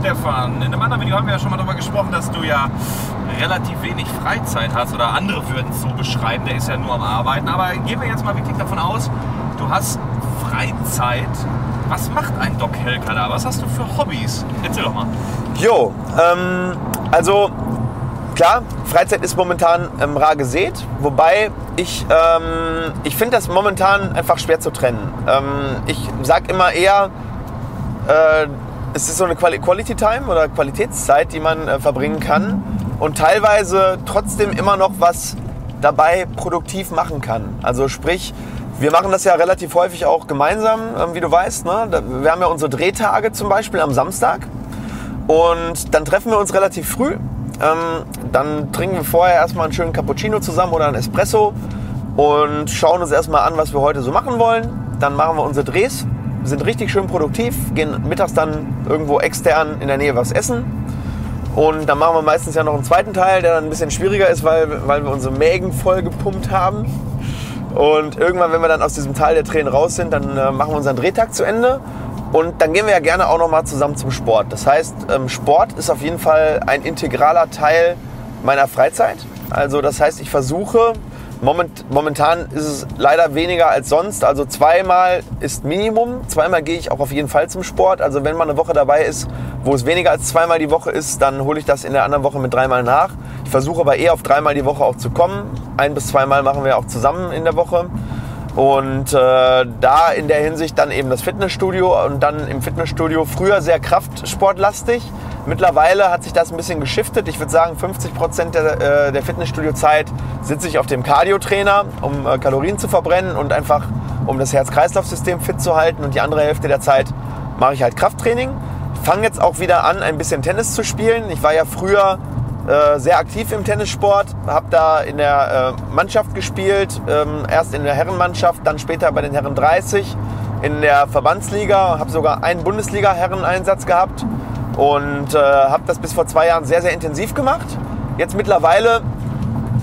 Stefan. In einem anderen Video haben wir ja schon mal darüber gesprochen, dass du ja relativ wenig Freizeit hast oder andere würden es so beschreiben, der ist ja nur am Arbeiten. Aber gehen wir jetzt mal wirklich davon aus, du hast Freizeit. Was macht ein Doc Helker da? Was hast du für Hobbys? Erzähl doch mal. Jo, ähm, also klar, Freizeit ist momentan ähm, rar gesät, wobei ich, ähm, ich finde das momentan einfach schwer zu trennen. Ähm, ich sage immer eher, äh, es ist so eine Quality Time oder Qualitätszeit, die man äh, verbringen kann und teilweise trotzdem immer noch was dabei produktiv machen kann. Also sprich, wir machen das ja relativ häufig auch gemeinsam, äh, wie du weißt. Ne? Wir haben ja unsere Drehtage zum Beispiel am Samstag und dann treffen wir uns relativ früh. Ähm, dann trinken wir vorher erstmal einen schönen Cappuccino zusammen oder einen Espresso und schauen uns erstmal an, was wir heute so machen wollen. Dann machen wir unsere Drehs, sind richtig schön produktiv, gehen mittags dann irgendwo extern in der Nähe was essen. Und dann machen wir meistens ja noch einen zweiten Teil, der dann ein bisschen schwieriger ist, weil, weil wir unsere Mägen voll gepumpt haben. Und irgendwann, wenn wir dann aus diesem Teil der Tränen raus sind, dann äh, machen wir unseren Drehtag zu Ende und dann gehen wir ja gerne auch noch mal zusammen zum Sport. Das heißt, ähm, Sport ist auf jeden Fall ein integraler Teil meiner Freizeit. Also das heißt, ich versuche, moment, momentan ist es leider weniger als sonst. Also zweimal ist Minimum. Zweimal gehe ich auch auf jeden Fall zum Sport. Also wenn mal eine Woche dabei ist, wo es weniger als zweimal die Woche ist, dann hole ich das in der anderen Woche mit dreimal nach. Ich versuche aber eher auf dreimal die Woche auch zu kommen. Ein bis zweimal machen wir auch zusammen in der Woche. Und äh, da in der Hinsicht dann eben das Fitnessstudio und dann im Fitnessstudio früher sehr kraftsportlastig. Mittlerweile hat sich das ein bisschen geschiftet. Ich würde sagen, 50 Prozent der, äh, der Fitnessstudio-Zeit sitze ich auf dem Cardio-Trainer, um äh, Kalorien zu verbrennen und einfach um das Herz-Kreislauf-System fit zu halten. Und die andere Hälfte der Zeit mache ich halt Krafttraining. Fange jetzt auch wieder an, ein bisschen Tennis zu spielen. Ich war ja früher äh, sehr aktiv im Tennissport, habe da in der äh, Mannschaft gespielt, ähm, erst in der Herrenmannschaft, dann später bei den Herren 30 in der Verbandsliga, habe sogar einen Bundesliga-Herreneinsatz gehabt und äh, habe das bis vor zwei Jahren sehr, sehr intensiv gemacht. Jetzt mittlerweile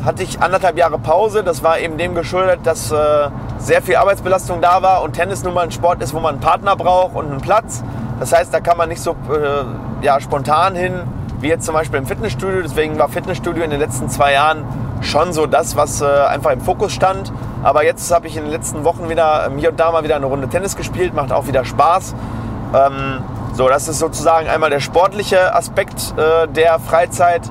hatte ich anderthalb Jahre Pause. Das war eben dem geschuldet, dass äh, sehr viel Arbeitsbelastung da war und Tennis nun mal ein Sport ist, wo man einen Partner braucht und einen Platz. Das heißt, da kann man nicht so äh, ja, spontan hin wie jetzt zum Beispiel im Fitnessstudio. Deswegen war Fitnessstudio in den letzten zwei Jahren schon so das, was äh, einfach im Fokus stand. Aber jetzt habe ich in den letzten Wochen wieder ähm, hier und da mal wieder eine Runde Tennis gespielt, macht auch wieder Spaß. Ähm, so, das ist sozusagen einmal der sportliche Aspekt äh, der Freizeit.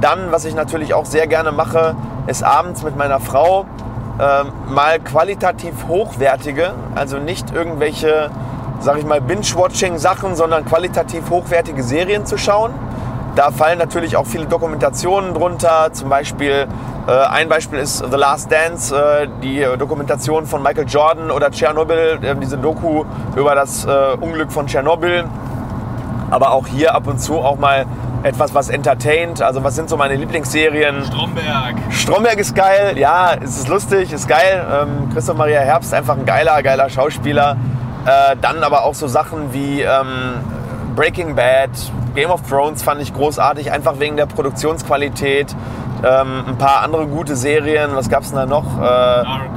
Dann, was ich natürlich auch sehr gerne mache, ist abends mit meiner Frau äh, mal qualitativ hochwertige, also nicht irgendwelche, sag ich mal, Binge-Watching-Sachen, sondern qualitativ hochwertige Serien zu schauen. Da fallen natürlich auch viele Dokumentationen drunter. Zum Beispiel, äh, ein Beispiel ist The Last Dance, äh, die Dokumentation von Michael Jordan oder Tschernobyl, äh, diese Doku über das äh, Unglück von Tschernobyl. Aber auch hier ab und zu auch mal etwas, was entertaint. Also was sind so meine Lieblingsserien? Stromberg. Stromberg ist geil, ja, es ist lustig, ist geil. Ähm, Christoph Maria Herbst, einfach ein geiler, geiler Schauspieler. Äh, dann aber auch so Sachen wie ähm, Breaking Bad, Game of Thrones fand ich großartig, einfach wegen der Produktionsqualität. Ähm, ein paar andere gute Serien, was gab es denn da noch? Äh, Dark.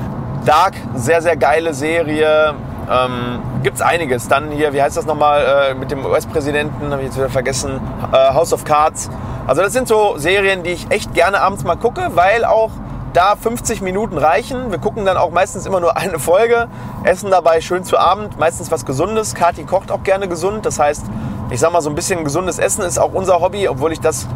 Dark, sehr, sehr geile Serie. Ähm, Gibt es einiges. Dann hier, wie heißt das nochmal, äh, mit dem US-Präsidenten, habe ich jetzt wieder vergessen, äh, House of Cards. Also das sind so Serien, die ich echt gerne abends mal gucke, weil auch da 50 Minuten reichen. Wir gucken dann auch meistens immer nur eine Folge, essen dabei schön zu Abend, meistens was Gesundes. Kathi kocht auch gerne gesund, das heißt, ich sag mal, so ein bisschen gesundes Essen ist auch unser Hobby, obwohl ich das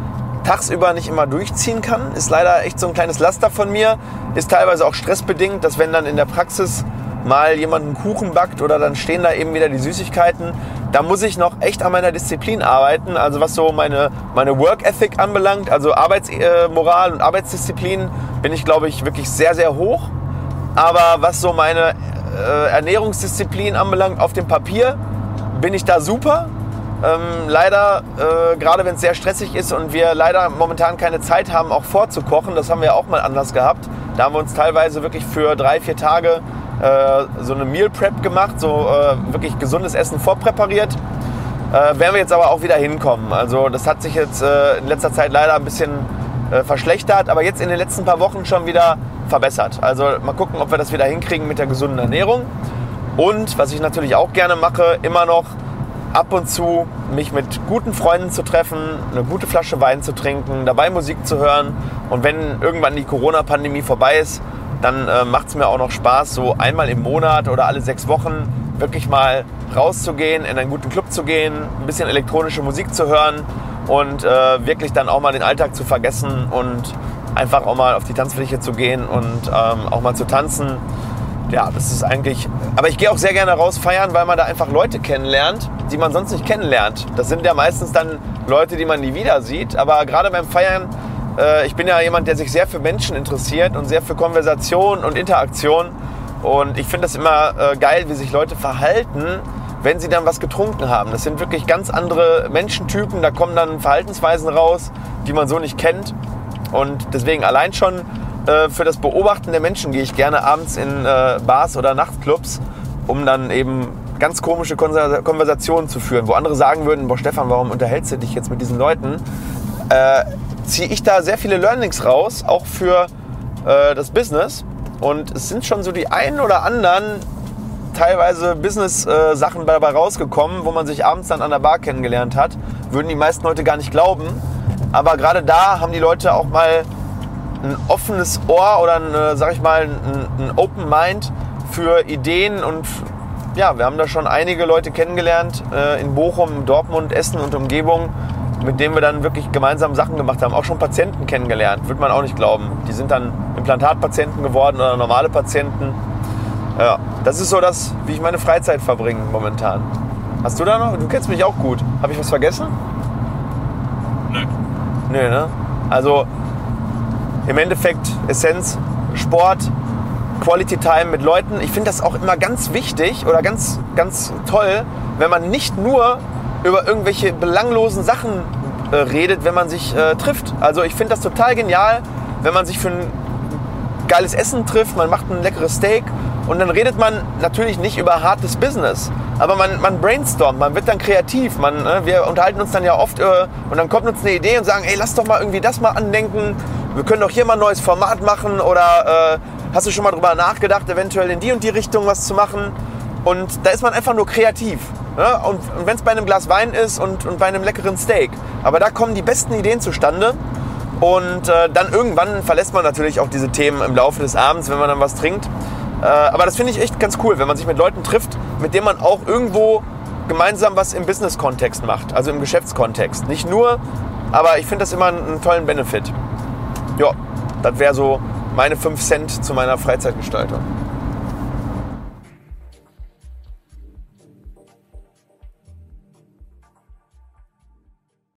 tagsüber nicht immer durchziehen kann. Ist leider echt so ein kleines Laster von mir. Ist teilweise auch stressbedingt, dass wenn dann in der Praxis mal jemand einen Kuchen backt oder dann stehen da eben wieder die Süßigkeiten, da muss ich noch echt an meiner Disziplin arbeiten. Also was so meine, meine Work Ethic anbelangt, also Arbeitsmoral und Arbeitsdisziplin, bin ich, glaube ich, wirklich sehr, sehr hoch. Aber was so meine äh, Ernährungsdisziplin anbelangt, auf dem Papier bin ich da super. Ähm, leider, äh, gerade wenn es sehr stressig ist und wir leider momentan keine Zeit haben, auch vorzukochen, das haben wir auch mal anders gehabt. Da haben wir uns teilweise wirklich für drei, vier Tage äh, so eine Meal Prep gemacht, so äh, wirklich gesundes Essen vorpräpariert. Äh, werden wir jetzt aber auch wieder hinkommen. Also das hat sich jetzt äh, in letzter Zeit leider ein bisschen äh, verschlechtert, aber jetzt in den letzten paar Wochen schon wieder verbessert. Also mal gucken, ob wir das wieder hinkriegen mit der gesunden Ernährung. Und was ich natürlich auch gerne mache, immer noch ab und zu mich mit guten Freunden zu treffen, eine gute Flasche Wein zu trinken, dabei Musik zu hören. Und wenn irgendwann die Corona-Pandemie vorbei ist, dann äh, macht es mir auch noch Spaß, so einmal im Monat oder alle sechs Wochen wirklich mal rauszugehen, in einen guten Club zu gehen, ein bisschen elektronische Musik zu hören und äh, wirklich dann auch mal den Alltag zu vergessen und einfach auch mal auf die Tanzfläche zu gehen und ähm, auch mal zu tanzen. Ja, das ist eigentlich. Aber ich gehe auch sehr gerne raus feiern, weil man da einfach Leute kennenlernt, die man sonst nicht kennenlernt. Das sind ja meistens dann Leute, die man nie wieder sieht. Aber gerade beim Feiern, äh, ich bin ja jemand, der sich sehr für Menschen interessiert und sehr für Konversation und Interaktion. Und ich finde das immer äh, geil, wie sich Leute verhalten, wenn sie dann was getrunken haben. Das sind wirklich ganz andere Menschentypen. Da kommen dann Verhaltensweisen raus, die man so nicht kennt. Und deswegen allein schon äh, für das Beobachten der Menschen gehe ich gerne abends in äh, Bars oder Nachtclubs, um dann eben ganz komische Konversationen zu führen, wo andere sagen würden, boah Stefan, warum unterhältst du dich jetzt mit diesen Leuten? Äh, ziehe ich da sehr viele Learnings raus, auch für äh, das Business. Und es sind schon so die einen oder anderen teilweise Business-Sachen dabei rausgekommen, wo man sich abends dann an der Bar kennengelernt hat. Würden die meisten Leute gar nicht glauben. Aber gerade da haben die Leute auch mal ein offenes Ohr oder, ein, äh, sag ich mal, ein, ein Open Mind für Ideen und ja, wir haben da schon einige Leute kennengelernt äh, in Bochum, Dortmund, Essen und Umgebung, mit denen wir dann wirklich gemeinsam Sachen gemacht haben. Auch schon Patienten kennengelernt, würde man auch nicht glauben. Die sind dann Implantatpatienten geworden oder normale Patienten. Ja, das ist so das, wie ich meine Freizeit verbringe momentan. Hast du da noch? Du kennst mich auch gut. Habe ich was vergessen? Nö. Nö, ne? Also im Endeffekt Essenz, Sport, Quality Time mit Leuten. Ich finde das auch immer ganz wichtig oder ganz, ganz toll, wenn man nicht nur über irgendwelche belanglosen Sachen äh, redet, wenn man sich äh, trifft. Also ich finde das total genial, wenn man sich für ein geiles Essen trifft, man macht ein leckeres Steak und dann redet man natürlich nicht über hartes Business, aber man, man brainstormt, man wird dann kreativ. Man, ne, wir unterhalten uns dann ja oft äh, und dann kommt uns eine Idee und sagen, ey, lass doch mal irgendwie das mal andenken. Wir können doch hier mal ein neues Format machen oder äh, hast du schon mal drüber nachgedacht, eventuell in die und die Richtung was zu machen? Und da ist man einfach nur kreativ. Ne? Und, und wenn es bei einem Glas Wein ist und, und bei einem leckeren Steak. Aber da kommen die besten Ideen zustande. Und äh, dann irgendwann verlässt man natürlich auch diese Themen im Laufe des Abends, wenn man dann was trinkt. Äh, aber das finde ich echt ganz cool, wenn man sich mit Leuten trifft, mit denen man auch irgendwo gemeinsam was im Business-Kontext macht, also im Geschäftskontext. Nicht nur, aber ich finde das immer einen tollen Benefit. Ja, das wäre so meine 5 Cent zu meiner Freizeitgestaltung.